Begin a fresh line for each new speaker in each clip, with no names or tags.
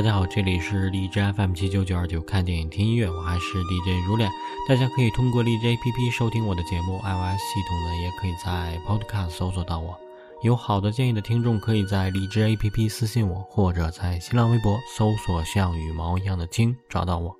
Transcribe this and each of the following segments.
大家好，这里是荔枝 FM 七九九二九，看电影听音乐，我还是 DJ 如恋。大家可以通过荔枝 APP 收听我的节目，iOS 系统呢也可以在 Podcast 搜索到我。有好的建议的听众，可以在荔枝 APP 私信我，或者在新浪微博搜索“像羽毛一样的青”找到我。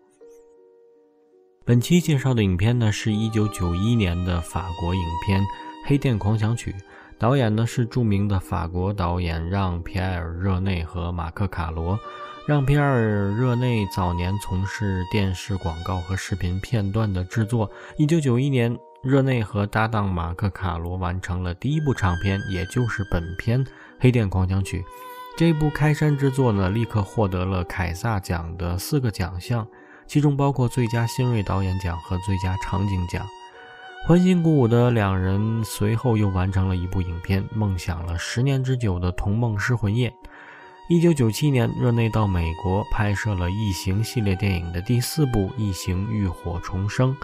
本期介绍的影片呢，是一九九一年的法国影片《黑店狂想曲》。导演呢是著名的法国导演让·皮埃尔·热内和马克·卡罗。让·皮尔·热内早年从事电视广告和视频片段的制作。1991年，热内和搭档马克·卡罗完成了第一部长片，也就是本片《黑店狂想曲》。这部开山之作呢，立刻获得了凯撒奖的四个奖项，其中包括最佳新锐导演奖和最佳场景奖。欢欣鼓舞的两人随后又完成了一部影片，梦想了十年之久的《童梦失魂夜》。一九九七年，热内到美国拍摄了《异形》系列电影的第四部《异形：浴火重生》。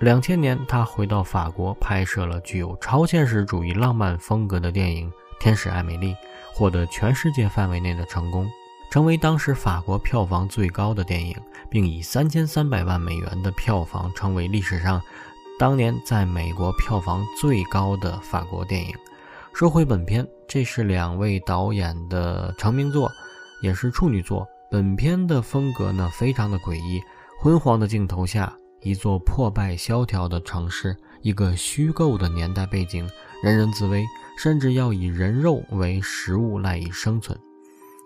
两千年，他回到法国拍摄了具有超现实主义浪漫风格的电影《天使艾美丽》，获得全世界范围内的成功，成为当时法国票房最高的电影，并以三千三百万美元的票房成为历史上。当年在美国票房最高的法国电影。说回本片，这是两位导演的成名作，也是处女作。本片的风格呢，非常的诡异。昏黄的镜头下，一座破败萧条的城市，一个虚构的年代背景，人人自危，甚至要以人肉为食物赖以生存。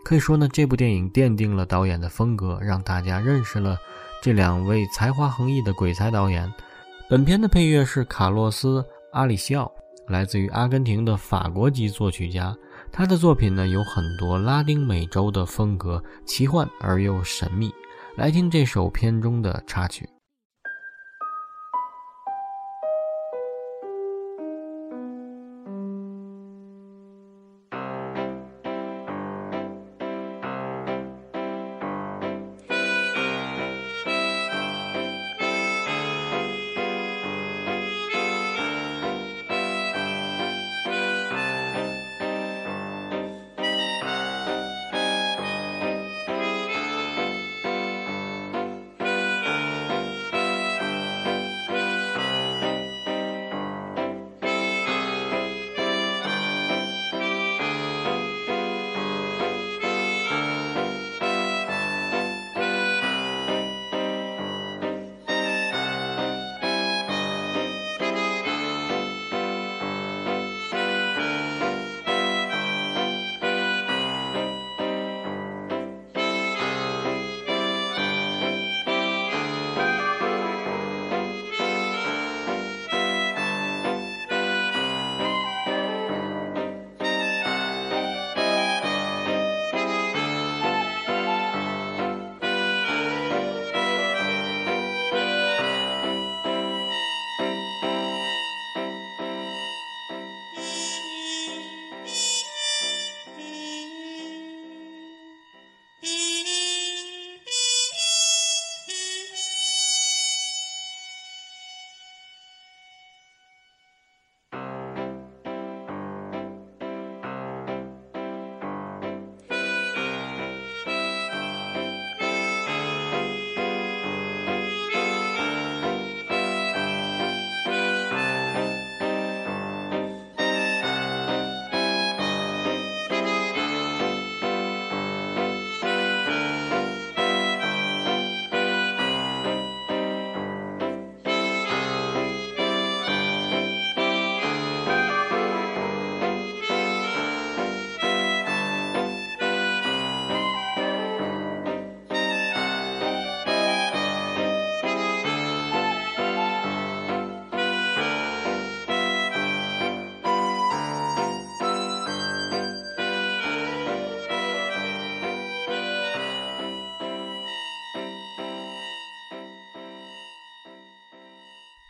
可以说呢，这部电影奠定了导演的风格，让大家认识了这两位才华横溢的鬼才导演。本片的配乐是卡洛斯·阿里西奥，来自于阿根廷的法国籍作曲家。他的作品呢有很多拉丁美洲的风格，奇幻而又神秘。来听这首片中的插曲。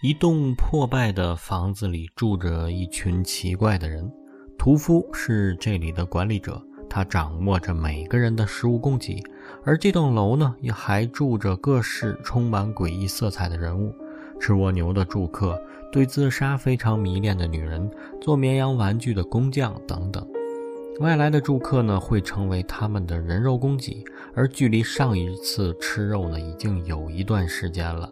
一栋破败的房子里住着一群奇怪的人。屠夫是这里的管理者，他掌握着每个人的食物供给。而这栋楼呢，也还住着各式充满诡异色彩的人物：吃蜗牛的住客，对自杀非常迷恋的女人，做绵羊玩具的工匠等等。外来的住客呢会成为他们的人肉供给，而距离上一次吃肉呢已经有一段时间了。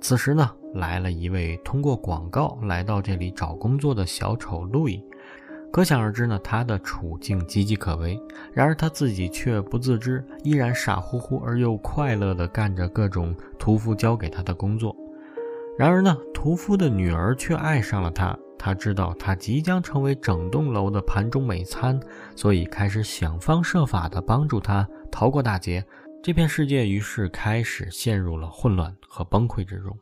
此时呢，来了一位通过广告来到这里找工作的小丑路易，可想而知呢，他的处境岌岌可危。然而他自己却不自知，依然傻乎乎而又快乐地干着各种屠夫交给他的工作。然而呢，屠夫的女儿却爱上了他。他知道他即将成为整栋楼的盘中美餐，所以开始想方设法地帮助他逃过大劫。这片世界于是开始陷入了混乱和崩溃之中。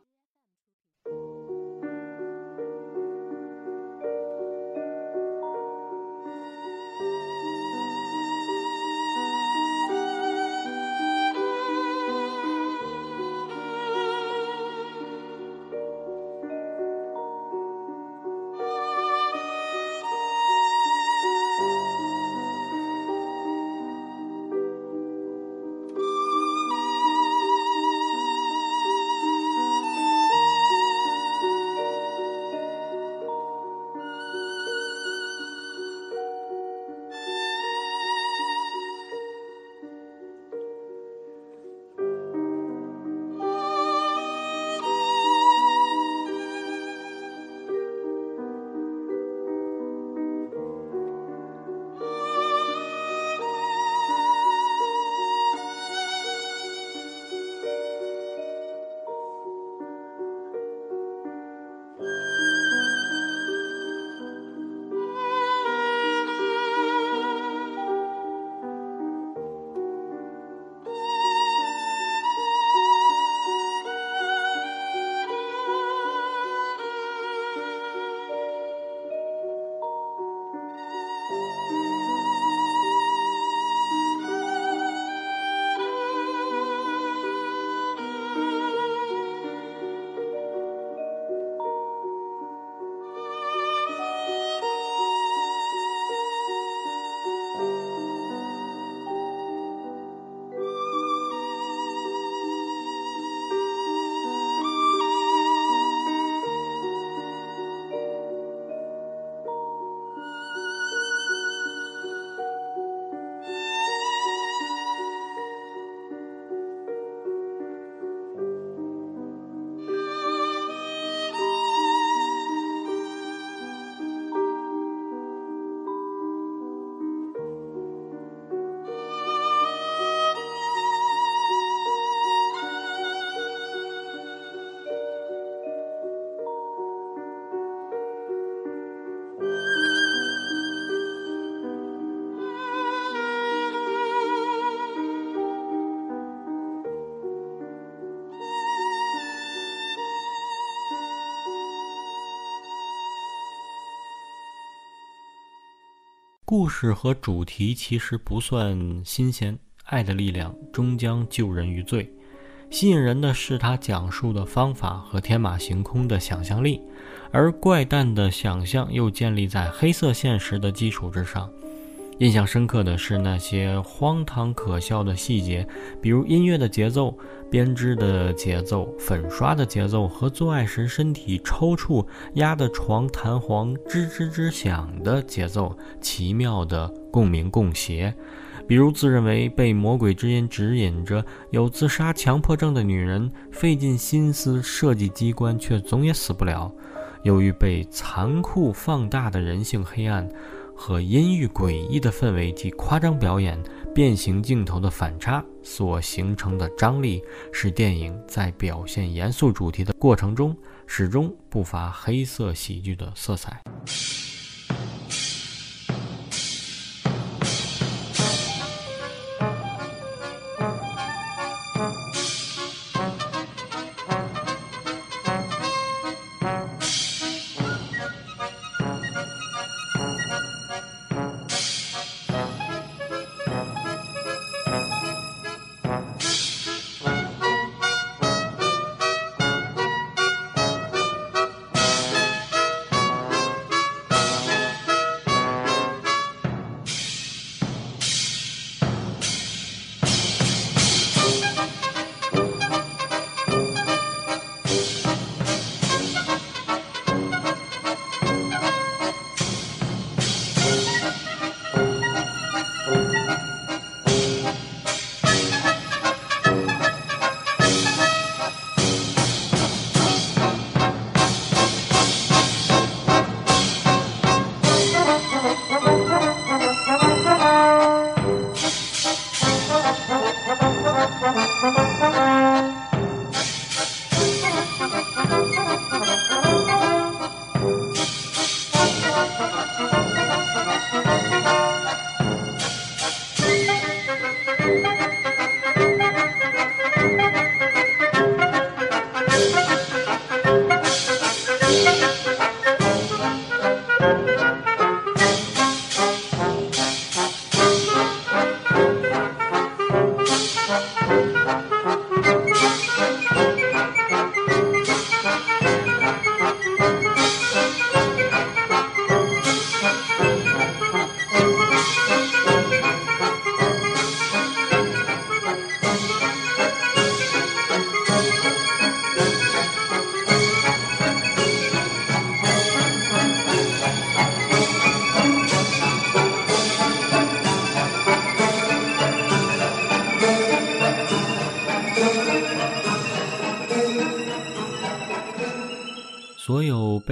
故事和主题其实不算新鲜，爱的力量终将救人于罪。吸引人的是他讲述的方法和天马行空的想象力，而怪诞的想象又建立在黑色现实的基础之上。印象深刻的是那些荒唐可笑的细节，比如音乐的节奏、编织的节奏、粉刷的节奏和做爱时身体抽搐、压得床弹簧吱吱吱响的节奏，奇妙的共鸣共谐。比如自认为被魔鬼之音指引着、有自杀强迫症的女人，费尽心思设计机关，却总也死不了。由于被残酷放大的人性黑暗。和阴郁诡异的氛围及夸张表演、变形镜头的反差所形成的张力，使电影在表现严肃主题的过程中，始终不乏黑色喜剧的色彩。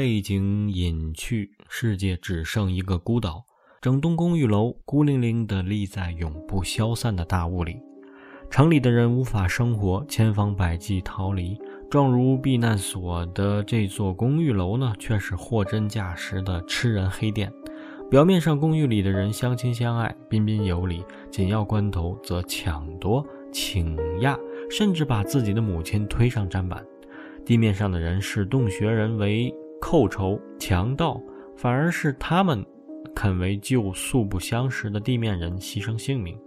背景隐去，世界只剩一个孤岛。整栋公寓楼孤零零地立在永不消散的大雾里，城里的人无法生活，千方百计逃离。状如避难所的这座公寓楼呢，却是货真价实的吃人黑店。表面上，公寓里的人相亲相爱，彬彬有礼；紧要关头，则抢夺、请压，甚至把自己的母亲推上砧板。地面上的人视洞穴人为寇仇强盗，反而是他们肯为救素不相识的地面人牺牲性命。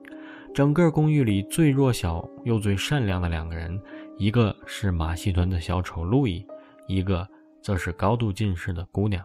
整个公寓里最弱小又最善良的两个人，一个是马戏团的小丑路易，一个则是高度近视的姑娘。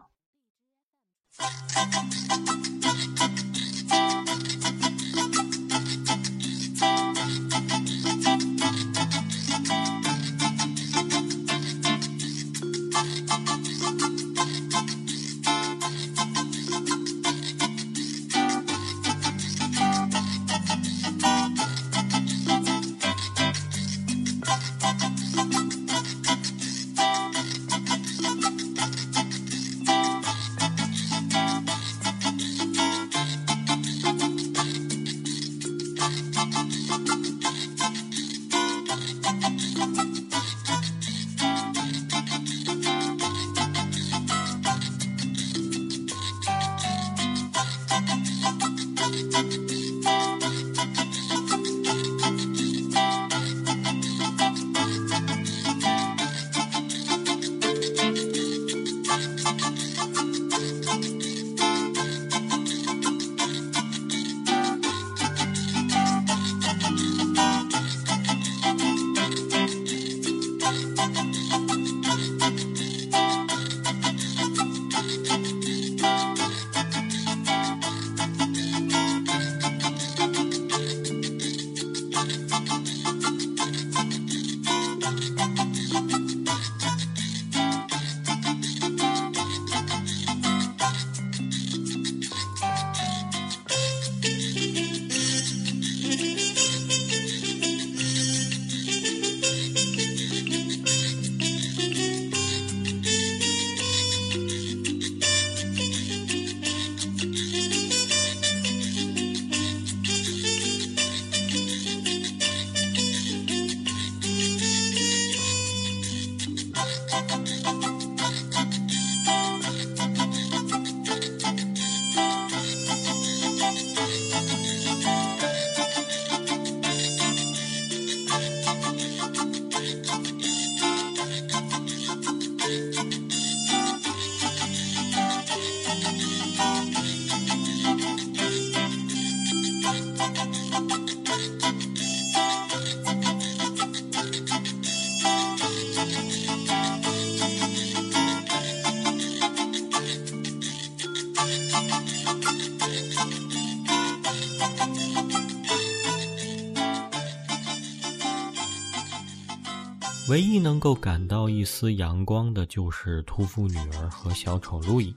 唯一能够感到一丝阳光的，就是屠夫女儿和小丑路易，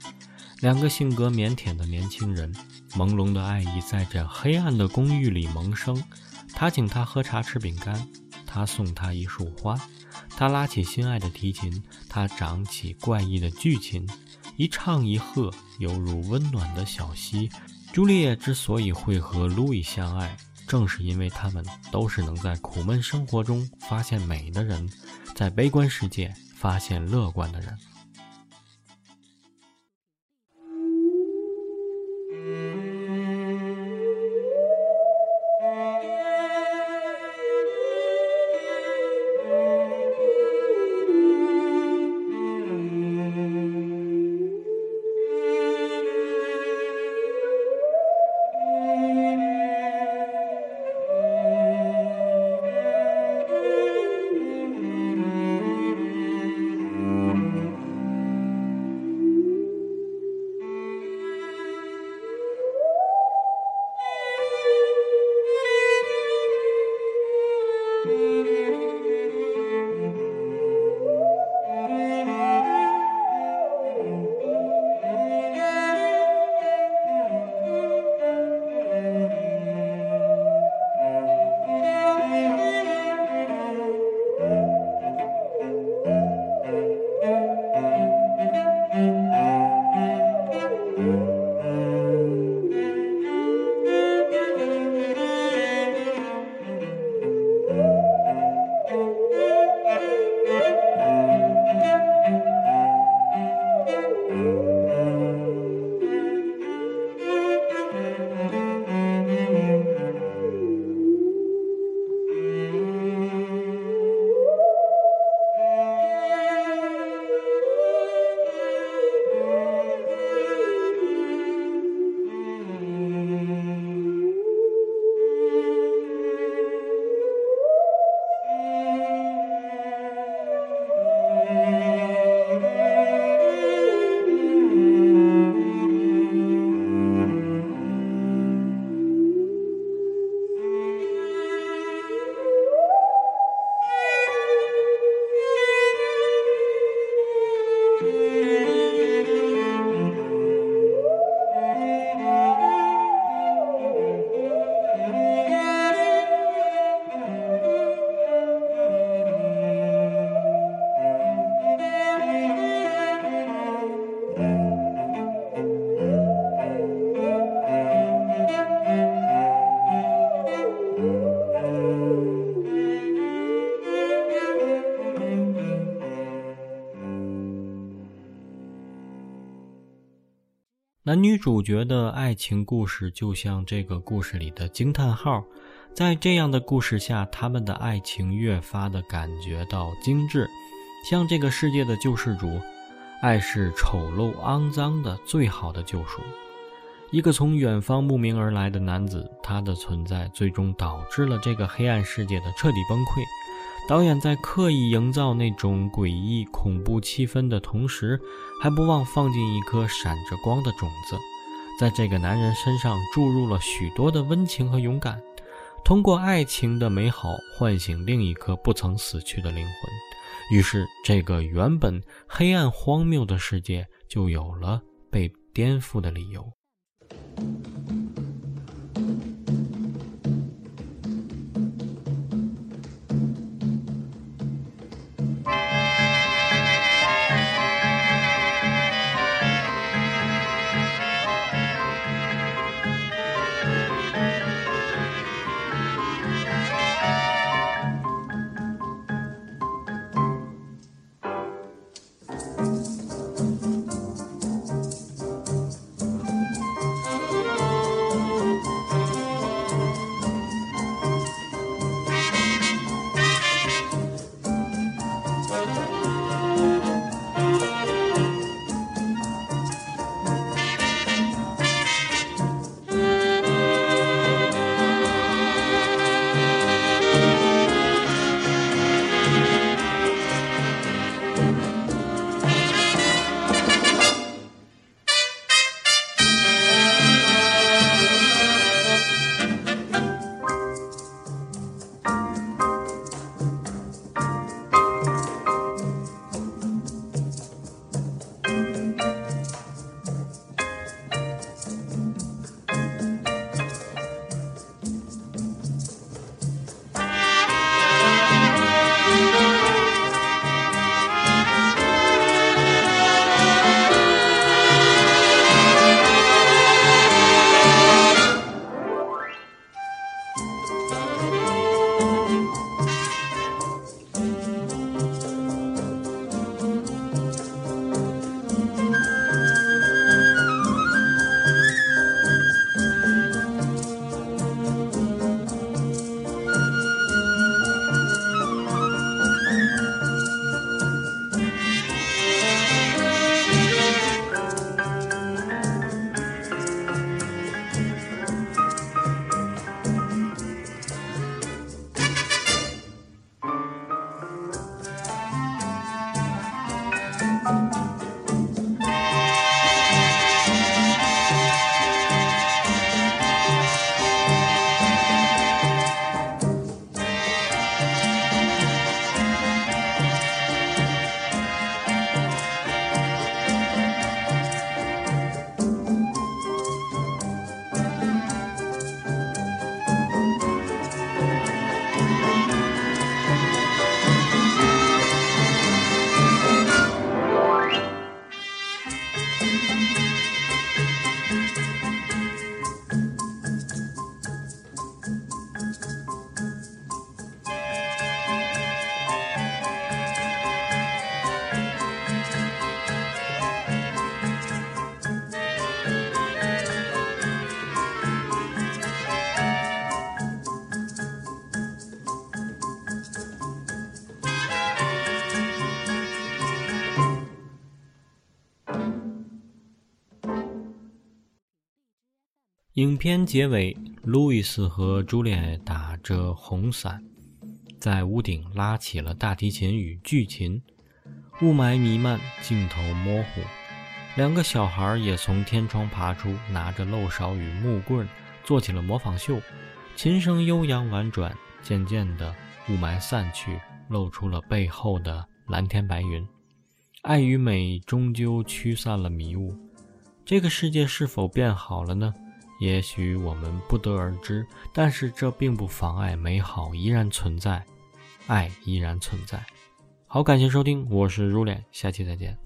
两个性格腼腆的年轻人。朦胧的爱意在这黑暗的公寓里萌生。他请她喝茶吃饼干，他送她一束花，他拉起心爱的提琴，他掌起怪异的巨琴，一唱一和，犹如温暖的小溪。朱丽叶之所以会和路易相爱。正是因为他们都是能在苦闷生活中发现美的人，在悲观世界发现乐观的人。Thank. 男女主角的爱情故事就像这个故事里的惊叹号，在这样的故事下，他们的爱情越发的感觉到精致，像这个世界的救世主。爱是丑陋肮脏的最好的救赎。一个从远方慕名而来的男子，他的存在最终导致了这个黑暗世界的彻底崩溃。导演在刻意营造那种诡异恐怖气氛的同时，还不忘放进一颗闪着光的种子，在这个男人身上注入了许多的温情和勇敢，通过爱情的美好唤醒另一颗不曾死去的灵魂。于是，这个原本黑暗荒谬的世界就有了被颠覆的理由。影片结尾，路易斯和朱丽叶打着红伞，在屋顶拉起了大提琴与巨琴。雾霾弥漫，镜头模糊。两个小孩也从天窗爬出，拿着漏勺与木棍，做起了模仿秀。琴声悠扬婉转，渐渐的，雾霾散去，露出了背后的蓝天白云。爱与美终究驱散了迷雾。这个世界是否变好了呢？也许我们不得而知，但是这并不妨碍美好依然存在，爱依然存在。好，感谢收听，我是如脸，下期再见。